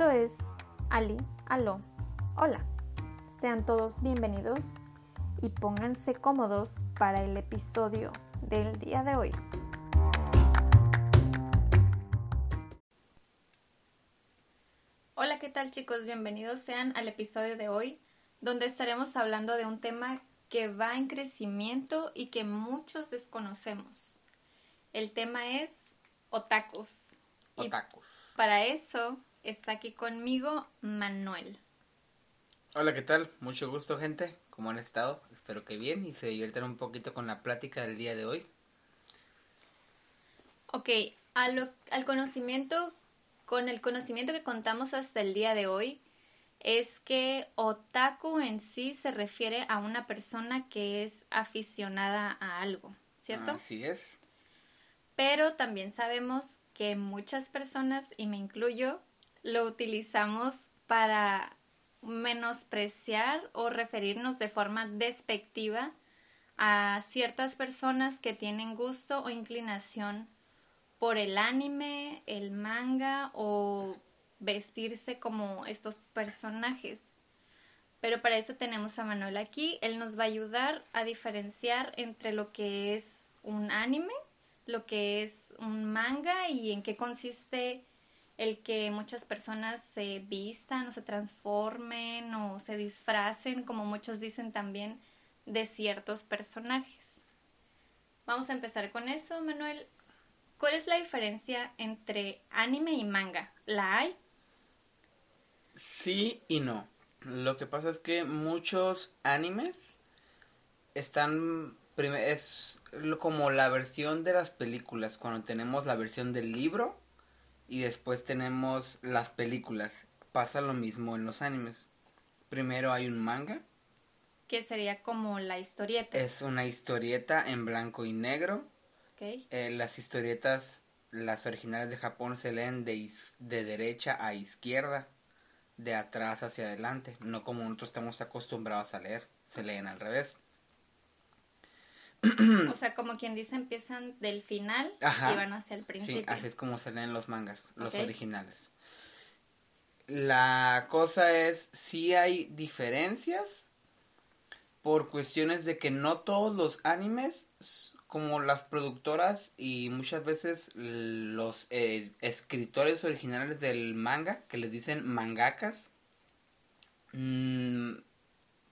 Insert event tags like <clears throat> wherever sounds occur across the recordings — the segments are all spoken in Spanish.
Esto es Ali, Aló, Hola. Sean todos bienvenidos y pónganse cómodos para el episodio del día de hoy. Hola, ¿qué tal chicos? Bienvenidos sean al episodio de hoy, donde estaremos hablando de un tema que va en crecimiento y que muchos desconocemos. El tema es otakus. Otakus. Y para eso está aquí conmigo Manuel. Hola, ¿qué tal? Mucho gusto, gente. ¿Cómo han estado? Espero que bien y se diviertan un poquito con la plática del día de hoy. Ok, al, al conocimiento, con el conocimiento que contamos hasta el día de hoy, es que otaku en sí se refiere a una persona que es aficionada a algo, ¿cierto? Así es. Pero también sabemos que muchas personas, y me incluyo, lo utilizamos para menospreciar o referirnos de forma despectiva a ciertas personas que tienen gusto o inclinación por el anime, el manga o vestirse como estos personajes. Pero para eso tenemos a Manuel aquí. Él nos va a ayudar a diferenciar entre lo que es un anime, lo que es un manga y en qué consiste el que muchas personas se vistan o se transformen o se disfracen, como muchos dicen también, de ciertos personajes. Vamos a empezar con eso, Manuel. ¿Cuál es la diferencia entre anime y manga? ¿La hay? Sí y no. Lo que pasa es que muchos animes están es como la versión de las películas cuando tenemos la versión del libro y después tenemos las películas. Pasa lo mismo en los animes. Primero hay un manga. Que sería como la historieta. Es una historieta en blanco y negro. Okay. Eh, las historietas, las originales de Japón se leen de, de derecha a izquierda de atrás hacia adelante, no como nosotros estamos acostumbrados a leer, se leen al revés. O sea, como quien dice, empiezan del final y van hacia el principio. Sí, así es como se leen los mangas, los originales. La cosa es, si hay diferencias por cuestiones de que no todos los animes, como las productoras y muchas veces los eh, escritores originales del manga, que les dicen mangakas, mmm,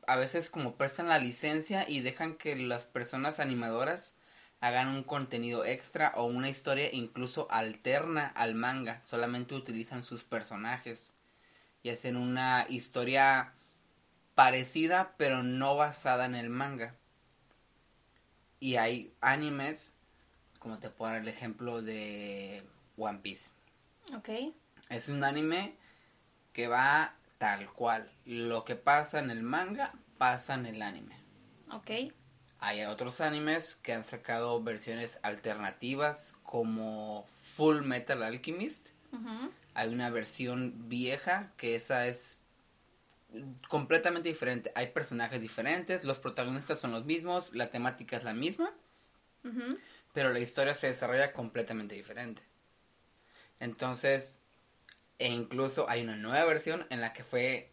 a veces como prestan la licencia y dejan que las personas animadoras hagan un contenido extra o una historia incluso alterna al manga. Solamente utilizan sus personajes y hacen una historia parecida pero no basada en el manga. Y hay animes, como te puedo dar el ejemplo de One Piece. Ok. Es un anime que va tal cual. Lo que pasa en el manga pasa en el anime. Ok. Hay otros animes que han sacado versiones alternativas como Full Metal Alchemist. Hay una versión vieja que esa es completamente diferente. Hay personajes diferentes, los protagonistas son los mismos, la temática es la misma, pero la historia se desarrolla completamente diferente. Entonces, e incluso hay una nueva versión en la que fue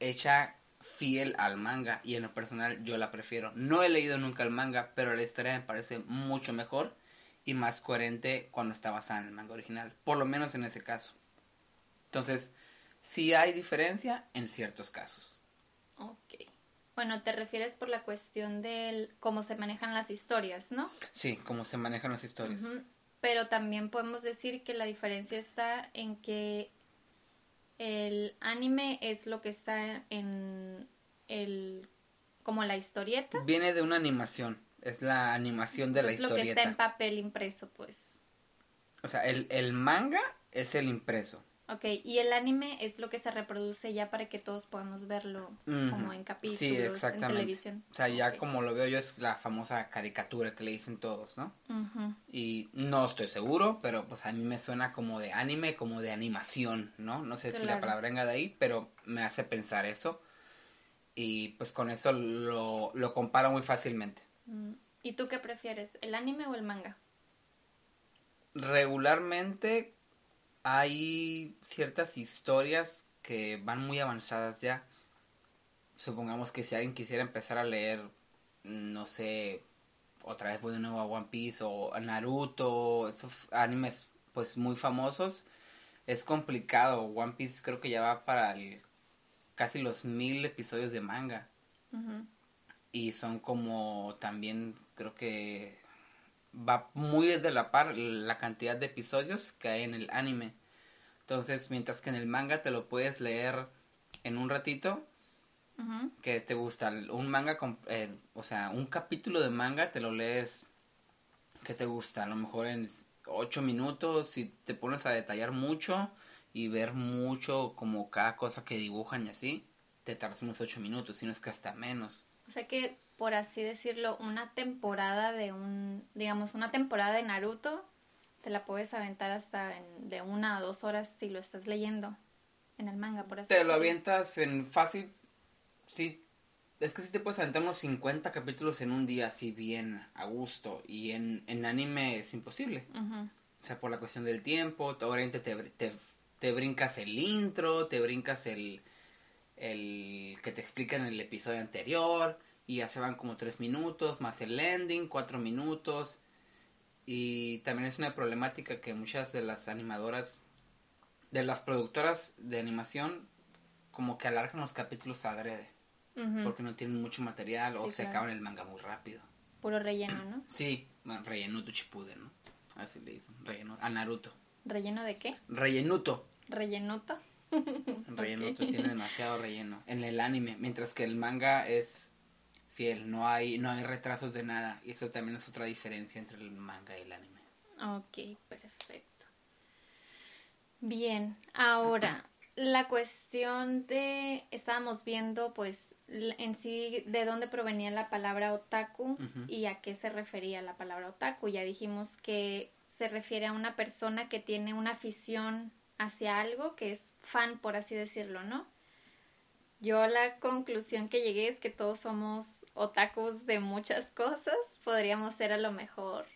hecha fiel al manga y en lo personal yo la prefiero. No he leído nunca el manga, pero la historia me parece mucho mejor y más coherente cuando está basada en el manga original, por lo menos en ese caso. Entonces, sí hay diferencia en ciertos casos. Ok. Bueno, te refieres por la cuestión de cómo se manejan las historias, ¿no? Sí, cómo se manejan las historias pero también podemos decir que la diferencia está en que el anime es lo que está en el como la historieta. Viene de una animación, es la animación de la historieta. Lo que está en papel impreso, pues. O sea, el, el manga es el impreso. Ok, y el anime es lo que se reproduce ya para que todos podamos verlo como en capítulos, sí, exactamente. en televisión. O sea, ya como lo veo yo es la famosa caricatura que le dicen todos, ¿no? Y no estoy seguro, pero pues a mí me suena como de anime, como de animación, ¿no? No sé si la palabra venga de ahí, pero me hace pensar eso. Y pues con eso lo, lo comparo muy fácilmente. Mm. ¿Y tú qué prefieres, el anime o el manga? Regularmente hay ciertas historias que van muy avanzadas ya. Supongamos que si alguien quisiera empezar a leer, no sé, otra vez voy de nuevo a One Piece o Naruto, esos animes pues muy famosos, es complicado. One Piece creo que ya va para casi los mil episodios de manga. Y son como también creo que va muy de la par la cantidad de episodios que hay en el anime. Entonces, mientras que en el manga te lo puedes leer en un ratito, que te gusta un manga, eh, o sea, un capítulo de manga te lo lees, que te gusta, a lo mejor en ocho minutos, si te pones a detallar mucho y ver mucho como cada cosa que dibujan y así, te tardas unos ocho minutos, si no es que hasta menos. O sea que por así decirlo, una temporada de un, digamos, una temporada de Naruto, te la puedes aventar hasta de una a dos horas si lo estás leyendo en el manga, por así Te lo avientas en fácil, sí, es que sí te puedes aventar unos 50 capítulos en un día, así bien, a gusto, y en, en anime es imposible. O sea, por la cuestión del tiempo, obviamente te, te, te brincas el intro, te brincas el, el que te explica en el episodio anterior, y ya se van como tres minutos, más el ending, cuatro minutos. Y también es una problemática que muchas de las animadoras, de las productoras de animación, como que alargan los capítulos adrede. Porque no tienen mucho material o se acaban el manga muy rápido. Puro relleno, ¿no? <clears throat> Sí, rellenuto chipude, ¿no? Así le dicen, relleno, a Naruto. ¿Relleno de qué? Rellenuto. ¿Rellenuto? <laughs> Rellenuto tiene demasiado relleno en el anime, mientras que el manga es fiel, no hay, no hay retrasos de nada. Y eso también es otra diferencia entre el manga y el anime. Ok, perfecto. Bien, ahora, <clears throat> la cuestión de, estábamos viendo pues en sí de dónde provenía la palabra otaku y a qué se refería la palabra otaku. Ya dijimos que se refiere a una persona que tiene una afición hacia algo, que es fan, por así decirlo, ¿no? Yo la conclusión que llegué es que todos somos otakus de muchas cosas. Podríamos ser a lo mejor,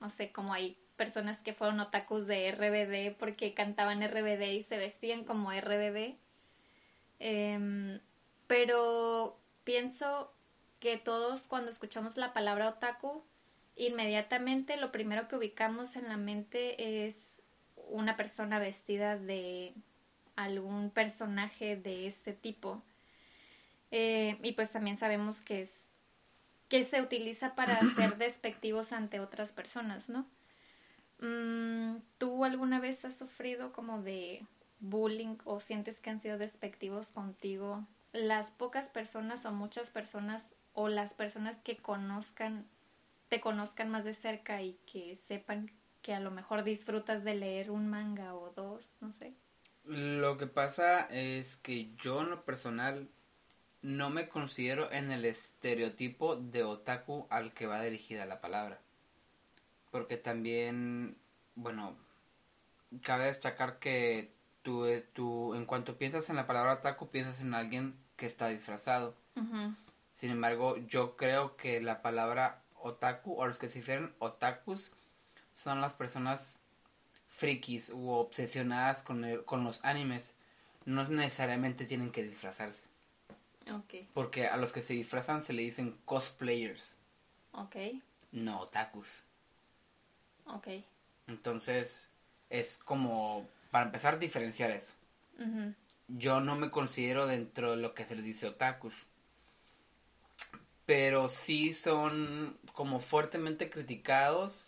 no sé, como hay personas que fueron otakus de RBD porque cantaban RBD y se vestían como RBD. Em, pero pienso que todos cuando escuchamos la palabra otaku, inmediatamente lo primero que ubicamos en la mente es una persona vestida de algún personaje de este tipo. Eh, y pues también sabemos que es que se utiliza para <clears throat> ser despectivos ante otras personas, ¿no? Mm, ¿Tú alguna vez has sufrido como de bullying o sientes que han sido despectivos contigo? Las pocas personas o muchas personas o las personas que conozcan, te conozcan más de cerca y que sepan que a lo mejor disfrutas de leer un manga o dos, no sé. Lo que pasa es que yo en lo personal no me considero en el estereotipo de otaku al que va dirigida la palabra. Porque también, bueno, cabe destacar que tú, tú en cuanto piensas en la palabra otaku, piensas en alguien que está disfrazado. Sin embargo, yo creo que la palabra otaku o los que se refieren otakus son las personas frikis u obsesionadas con, con los animes no necesariamente tienen que disfrazarse. Okay. Porque a los que se disfrazan se le dicen cosplayers. Ok. No otakus. Ok. Entonces, es como, para empezar, diferenciar eso. Yo no me considero dentro de lo que se les dice otakus. Pero sí son como fuertemente criticados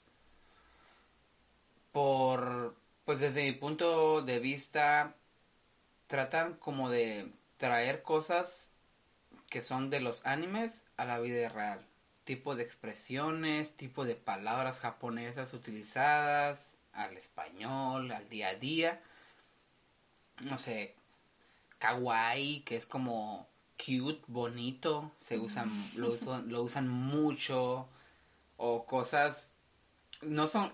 por, pues desde mi punto de vista, tratan como de traer cosas que son de los animes a la vida real. Tipo de expresiones, tipo de palabras japonesas utilizadas al español, al día a día. No sé, kawaii, que es como cute, bonito, se usan, lo, <laughs> lo usan mucho. O cosas, no son,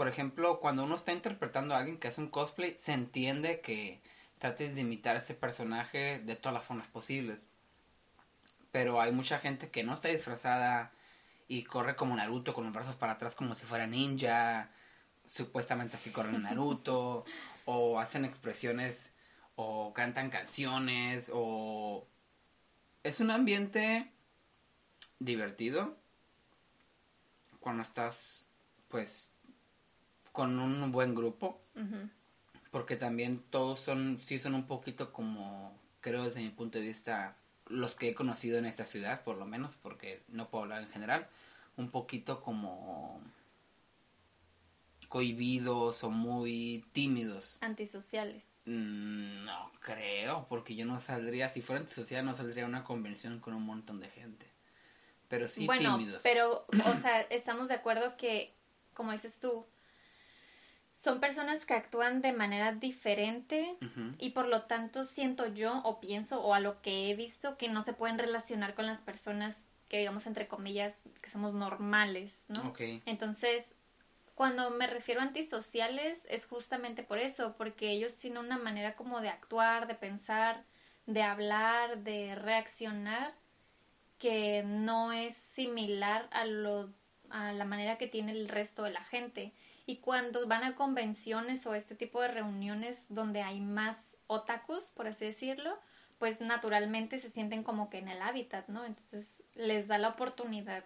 por ejemplo, cuando uno está interpretando a alguien que hace un cosplay, se entiende que trates de imitar a ese personaje de todas las formas posibles. Pero hay mucha gente que no está disfrazada y corre como Naruto con los brazos para atrás como si fuera ninja. Supuestamente así corre Naruto. <laughs> o hacen expresiones o cantan canciones o es un ambiente divertido cuando estás pues con un buen grupo porque también todos son sí son un poquito como creo desde mi punto de vista los que he conocido en esta ciudad por lo menos porque no puedo hablar en general un poquito como cohibidos o muy tímidos. Antisociales. Mm, no creo, porque yo no saldría, si fuera antisocial no saldría a una convención con un montón de gente. Pero sí bueno, Pero, o sea, estamos de acuerdo que, como dices tú, son personas que actúan de manera diferente y por lo tanto siento yo o pienso o a lo que he visto que no se pueden relacionar con las personas que digamos entre comillas que somos normales, ¿no? Entonces, cuando me refiero a antisociales es justamente por eso, porque ellos tienen una manera como de actuar, de pensar, de hablar, de reaccionar que no es similar a lo a la manera que tiene el resto de la gente. Y cuando van a convenciones o este tipo de reuniones donde hay más otakus, por así decirlo, pues naturalmente se sienten como que en el hábitat, ¿no? Entonces les da la oportunidad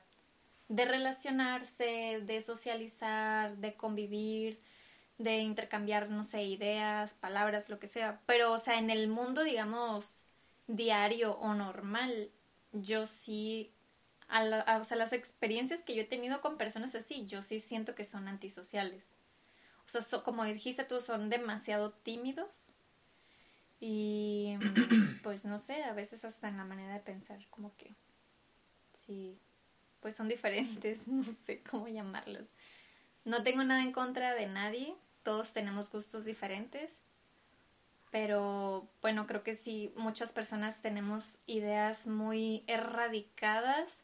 de relacionarse, de socializar, de convivir, de intercambiar, no sé, ideas, palabras, lo que sea. Pero, o sea, en el mundo, digamos, diario o normal, yo sí, a o sea, las experiencias que yo he tenido con personas así, yo sí siento que son antisociales. O sea, como dijiste tú, son demasiado tímidos. Y <clears throat> pues no sé, a veces hasta en la manera de pensar, como que sí, pues son diferentes, <laughs> no sé cómo llamarlos. No tengo nada en contra de nadie, todos tenemos gustos diferentes, pero bueno, creo que sí, muchas personas tenemos ideas muy erradicadas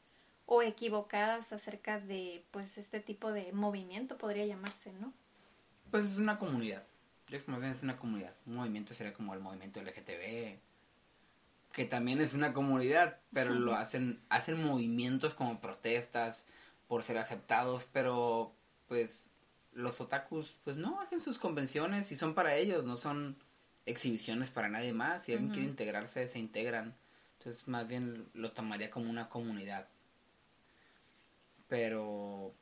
o equivocadas acerca de pues este tipo de movimiento, podría llamarse, ¿no? Pues es una comunidad. Yo como es una comunidad. Un movimiento sería como el movimiento LGTB, que también es una comunidad, pero lo hacen, hacen movimientos como protestas por ser aceptados, pero pues los otakus pues no hacen sus convenciones y son para ellos, no son exhibiciones para nadie más. Si alguien quiere integrarse, se integran. Entonces más bien lo tomaría como una comunidad. Pero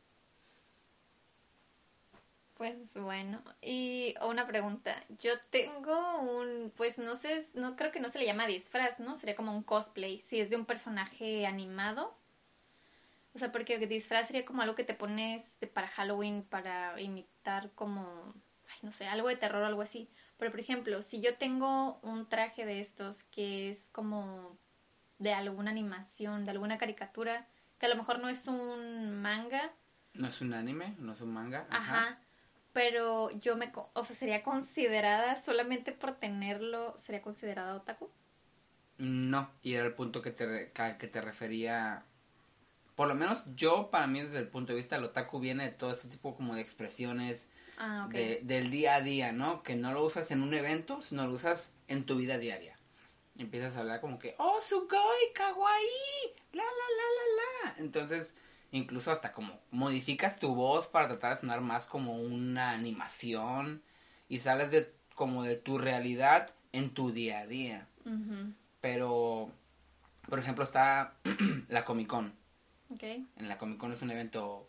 pues bueno, y una pregunta. Yo tengo un, pues no sé, no creo que no se le llama disfraz, ¿no? Sería como un cosplay, si es de un personaje animado. O sea, porque disfraz sería como algo que te pones para Halloween para imitar como, ay, no sé, algo de terror o algo así. Pero por ejemplo, si yo tengo un traje de estos que es como de alguna animación, de alguna caricatura, que a lo mejor no es un manga. No es un anime, no es un manga. Ajá pero yo me, o sea, sería considerada solamente por tenerlo, sería considerada otaku. No, y era el punto que te, que te refería. Por lo menos yo, para mí, desde el punto de vista del otaku, viene de todo este tipo como de expresiones ah, de, del día a día, ¿no? Que no lo usas en un evento, sino lo usas en tu vida diaria. Empiezas a hablar como que, oh, sugoi, kawaii, la, la, la, la, la. Entonces, incluso hasta como modificas tu voz para tratar de sonar más como una animación y sales de como de tu realidad en tu día a día. Pero, por ejemplo, está <clears throat> la Comic Con. En la Comic Con es un evento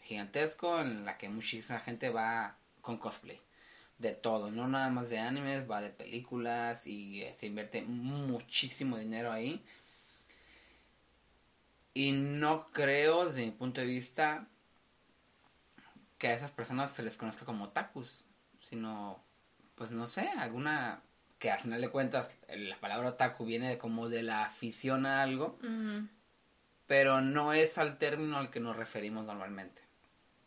gigantesco en la que muchísima gente va con cosplay. De todo, no nada más de animes, va de películas y se invierte muchísimo dinero ahí. Y no creo, desde mi punto de vista, que a esas personas se les conozca como takus, sino, pues no sé, alguna que al final de cuentas la palabra otaku viene como de la afición a algo, pero no es al término al que nos referimos normalmente.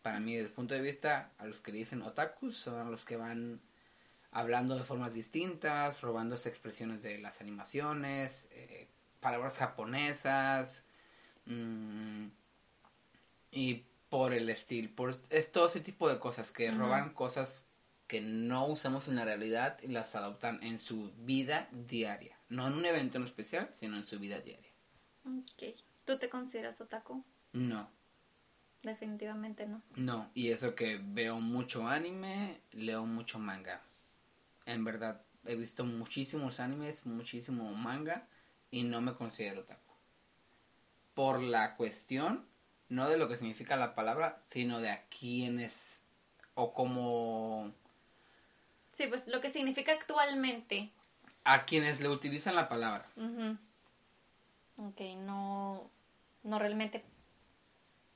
Para mí, desde el punto de vista, a los que dicen otakus son los que van hablando de formas distintas, robándose expresiones de las animaciones, eh, palabras japonesas, Mm, y por el estilo, por es todo ese tipo de cosas que roban cosas que no usamos en la realidad y las adoptan en su vida diaria. No en un evento en especial, sino en su vida diaria. Ok. ¿Tú te consideras otaku? No. Definitivamente no. No, y eso que veo mucho anime, leo mucho manga. En verdad, he visto muchísimos animes, muchísimo manga y no me considero otaku. Por la cuestión, no de lo que significa la palabra, sino de a quiénes o como... Sí, pues lo que significa actualmente. A quienes le utilizan la palabra. Ok, no, no realmente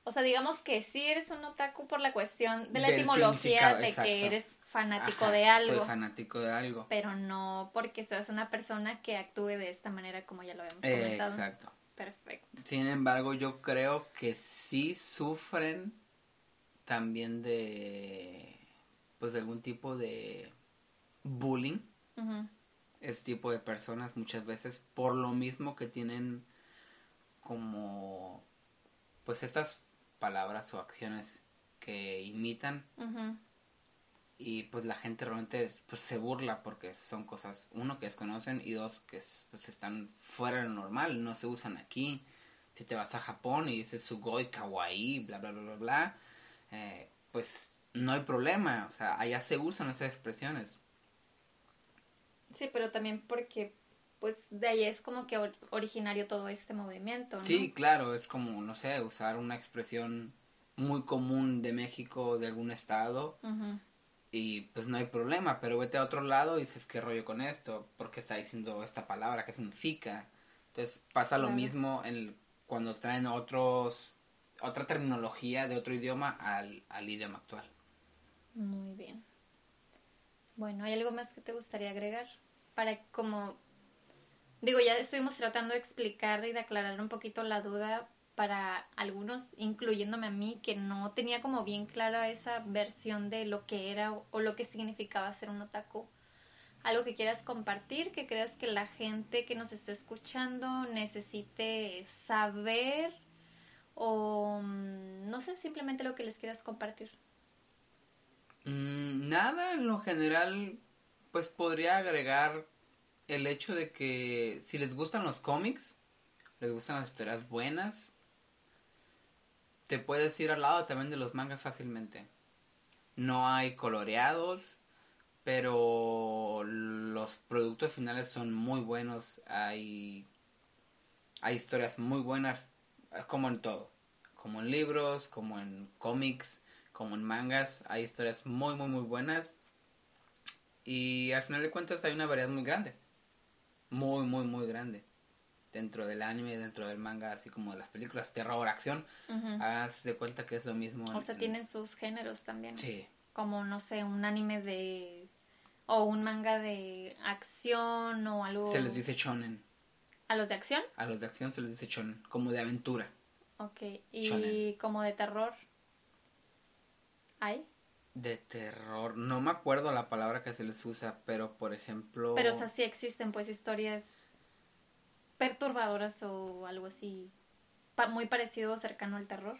o sea, digamos que sí eres un otaku por la cuestión de la etimología de que eres fanático de algo. Soy fanático de algo. Pero no porque seas una persona que actúe de esta manera como ya lo habíamos comentado. exacto. Perfecto. Sin embargo, yo creo que sí sufren también de pues de algún tipo de bullying. Este tipo de personas muchas veces por lo mismo que tienen como pues estas palabras o acciones que imitan. Y pues la gente realmente pues, se burla porque son cosas, uno, que desconocen y dos, que pues están fuera de lo normal, no se usan aquí. Si te vas a Japón y dices sugoi, kawaii, bla, bla, bla, bla, bla, eh, pues no hay problema, o sea, allá se usan esas expresiones. Sí, pero también porque pues de ahí es como que originario todo este movimiento, ¿no? Sí, claro, es como, no sé, usar una expresión muy común de México, de algún estado, y pues no hay problema, pero vete a otro lado y dices, ¿qué rollo con esto? ¿Por qué está diciendo esta palabra? ¿Qué significa? Entonces pasa lo mismo en, cuando traen otros, otra terminología de otro idioma al, al idioma actual. Muy bien. Bueno, ¿hay algo más que te gustaría agregar? Para como Digo, ya estuvimos tratando de explicar y de aclarar un poquito la duda para algunos, incluyéndome a mí, que no tenía como bien clara esa versión de lo que era o, lo que significaba ser un otaku. Algo que quieras compartir, que creas que la gente que nos está escuchando necesite saber o mm, no sé, simplemente lo que les quieras compartir. Mm, nada, en lo general, pues podría agregar el hecho de que si les gustan los cómics, les gustan las historias buenas, te puedes ir al lado también de los mangas fácilmente. No hay coloreados, pero los productos finales son muy buenos. Hay, hay historias muy buenas, como en todo. Como en libros, como en cómics, como en mangas. Hay historias muy, muy, muy buenas. Y al final de cuentas hay una variedad muy grande muy, muy, muy grande. Dentro del anime, dentro del manga, así como de las películas, terror, acción, haz de cuenta que es lo mismo. O sea, tienen sus géneros también. Sí. Como, no sé, un anime de... o un manga de acción o algo... Se les dice shonen. ¿A los de acción? A los de acción se les dice shonen, como de aventura. Ok, ¿y como de terror? ¿Hay? De terror. No me acuerdo la palabra que se les usa, pero por ejemplo. Pero o sea, sí existen pues historias perturbadoras o algo así muy parecido o cercano al terror.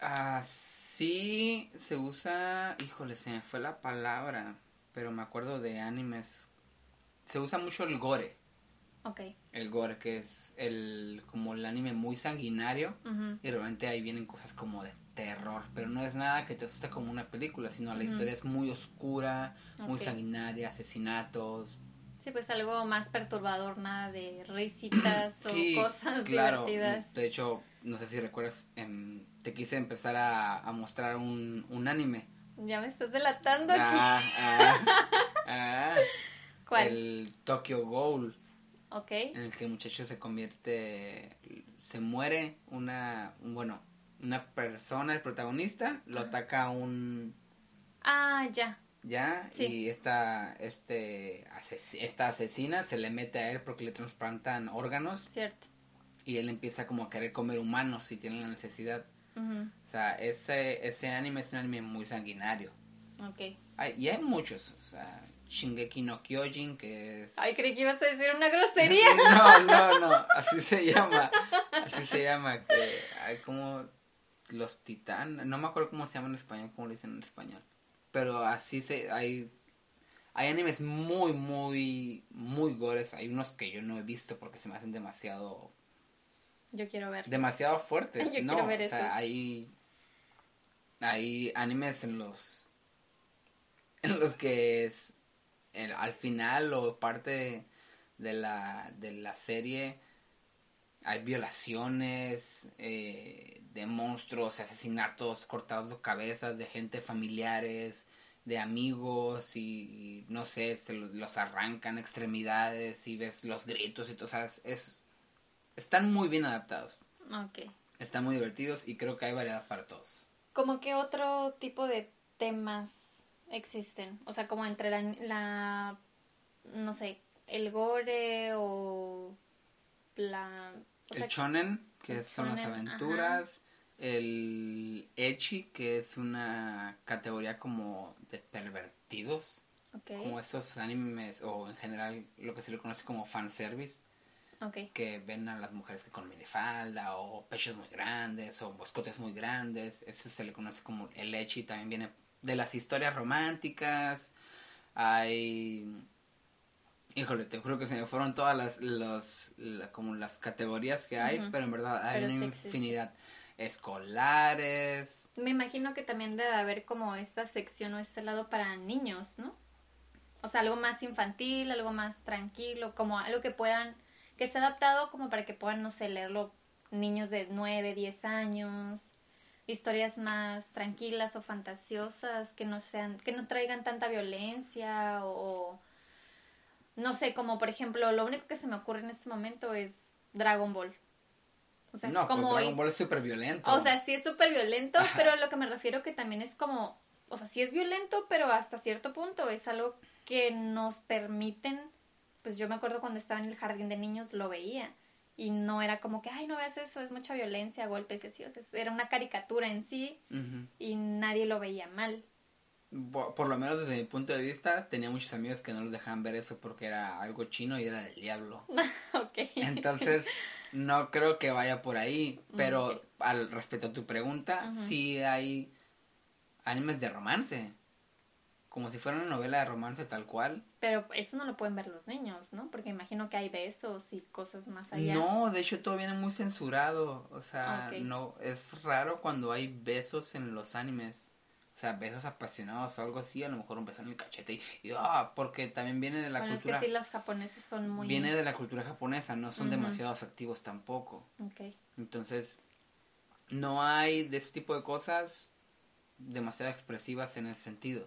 Ah, sí, se usa. Híjole, se me fue la palabra. Pero me acuerdo de animes. Se usa mucho el gore. Ok. El gore, que es el como el anime muy sanguinario. Y realmente ahí vienen cosas como de terror, pero no es nada que te asuste como una película, sino la historia es muy oscura, muy sanguinaria, asesinatos. Sí, pues algo más perturbador, nada de risitas <clears throat> o cosas divertidas. De hecho, no sé si recuerdas, te quise empezar a, mostrar un, anime. Ya me estás delatando ah, aquí. Ah, ah, <laughs> ¿Cuál? El Tokyo Ghoul. Ok. En el que el muchacho se convierte, se muere una, bueno, una persona, el protagonista, lo ataca un... Ah, ya. ¿Ya? Y esta, este, esta asesina se le mete a él porque le trasplantan órganos. Cierto. Y él empieza como a querer comer humanos si tiene la necesidad. O sea, ese, ese anime es un anime muy sanguinario. Ok. y hay muchos, o sea, Shingeki no Kyojin, que es... Ay, creí que ibas a decir una grosería. <laughs> no, no, no, así se llama, así se llama, que hay como los titanes, no me acuerdo cómo se llama en español, cómo lo dicen en español. Pero así se, hay, hay animes muy, muy, muy gores. Hay unos que yo no he visto porque se me hacen demasiado... Yo quiero ver. Demasiado fuertes. <laughs> yo no, quiero ver o sea, hay, hay animes en los, en los que al final o parte de la, de la serie hay violaciones eh, de monstruos, asesinatos, cortados de cabezas de gente familiares, de amigos y, no sé, se los, arrancan extremidades y ves los gritos y todo, o sea, es, están muy bien adaptados. Están muy divertidos y creo que hay variedad para todos. ¿Cómo que otro tipo de temas existen? O sea, como entre la, la no sé, el gore o la... el shonen, que son las aventuras. El echi, que es una categoría como de pervertidos. Como esos animes, o en general lo que se le conoce como fanservice. Okay. Que ven a las mujeres que con minifalda, o pechos muy grandes, o escotes muy grandes. Ese se le conoce como el echi. También viene de las historias románticas. Hay Híjole, te juro que se me fueron todas las, los, como las categorías que hay, pero en verdad hay una infinidad. Escolares. Me imagino que también debe haber como esta sección o este lado para niños, ¿no? O sea, algo más infantil, algo más tranquilo, como algo que puedan, que esté adaptado como para que puedan, no sé, leerlo niños de 9, 10 años, historias más tranquilas o fantasiosas, que no sean, que no traigan tanta violencia o no sé, como por ejemplo, lo único que se me ocurre en este momento es Dragon Ball. O sea, no, pues como Dragon Ball es súper violento. O sea, sí es súper violento, pero a lo que me refiero que también es como, o sea, sí es violento, pero hasta cierto punto es algo que nos permiten, pues yo me acuerdo cuando estaba en el jardín de niños lo veía y no era como que, ay, no veas eso, es mucha violencia, golpes y así, o sea, era una caricatura en sí y nadie lo veía mal. Por lo menos desde mi punto de vista, tenía muchos amigos que no los dejaban ver eso porque era algo chino y era del diablo. <laughs> Entonces, no creo que vaya por ahí, pero al respecto a tu pregunta, sí hay animes de romance. Como si fuera una novela de romance tal cual. Pero eso no lo pueden ver los niños, ¿no? Porque imagino que hay besos y cosas más allá. No, de hecho todo viene muy censurado. O sea, no, es raro cuando hay besos en los animes o sea, besos apasionados o algo así, a lo mejor un beso en el cachete y, ah, porque también viene de la bueno, cultura. Es que sí, los japoneses son muy. Viene de la cultura japonesa, no son demasiado afectivos tampoco. Ok. Entonces, no hay de ese tipo de cosas demasiado expresivas en ese sentido.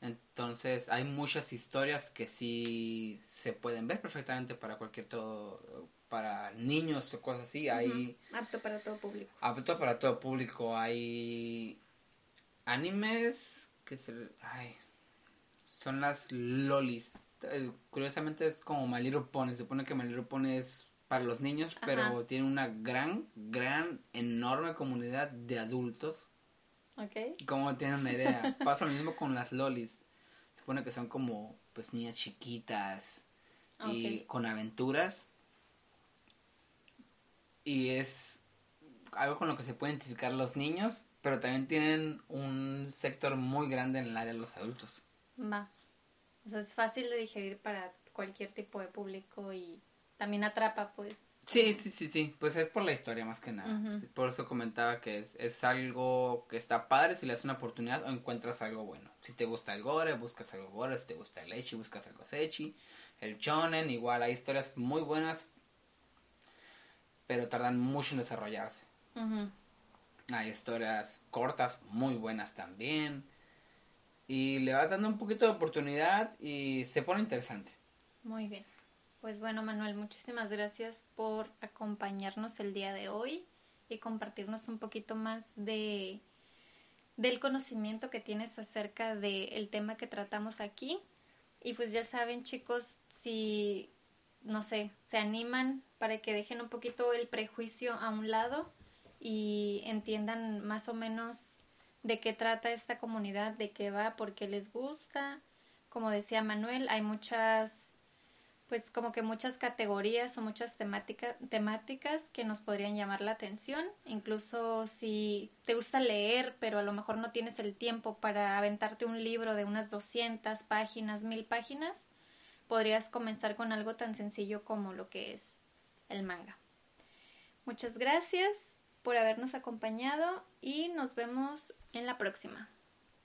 Entonces, hay muchas historias que sí se pueden ver perfectamente para cualquier todo para niños o cosas así, hay apto para todo público. Apto para todo público, hay animes que se... Ay, son las lolis. Eh, curiosamente es como My Little Pony. Se supone que My Little Pony es para los niños, pero tiene una gran, gran, enorme comunidad de adultos. Ok. Como tienen una idea. Pasa lo mismo con las lolis. Se supone que son como, pues, niñas chiquitas y con aventuras. Y es algo con lo que se puede identificar los niños, pero también tienen un sector muy grande en el área de los adultos. Va. O sea, es fácil de digerir para cualquier tipo de público y también atrapa, pues. Sí, sí, sí, sí. Pues es por la historia más que nada. por eso comentaba que es, es algo que está padre si le das una oportunidad o encuentras algo bueno. Si te gusta el gore, buscas algo gore. Si te gusta el echi, buscas algo sechi. El chonen, igual hay historias muy buenas, pero tardan mucho en desarrollarse. Hay historias cortas muy buenas también. Y le vas dando un poquito de oportunidad y se pone interesante. Muy bien. Pues bueno, Manuel, muchísimas gracias por acompañarnos el día de hoy y compartirnos un poquito más de del conocimiento que tienes acerca del tema que tratamos aquí. Y pues ya saben, chicos, si no sé, se animan para que dejen un poquito el prejuicio a un lado y entiendan más o menos de qué trata esta comunidad, de qué va, por qué les gusta. Como decía Manuel, hay muchas, pues como que muchas categorías o muchas temática, temáticas que nos podrían llamar la atención. Incluso si te gusta leer, pero a lo mejor no tienes el tiempo para aventarte un libro de unas 200 páginas, 1000 páginas, podrías comenzar con algo tan sencillo como lo que es el manga. Muchas gracias por habernos acompañado y nos vemos en la próxima.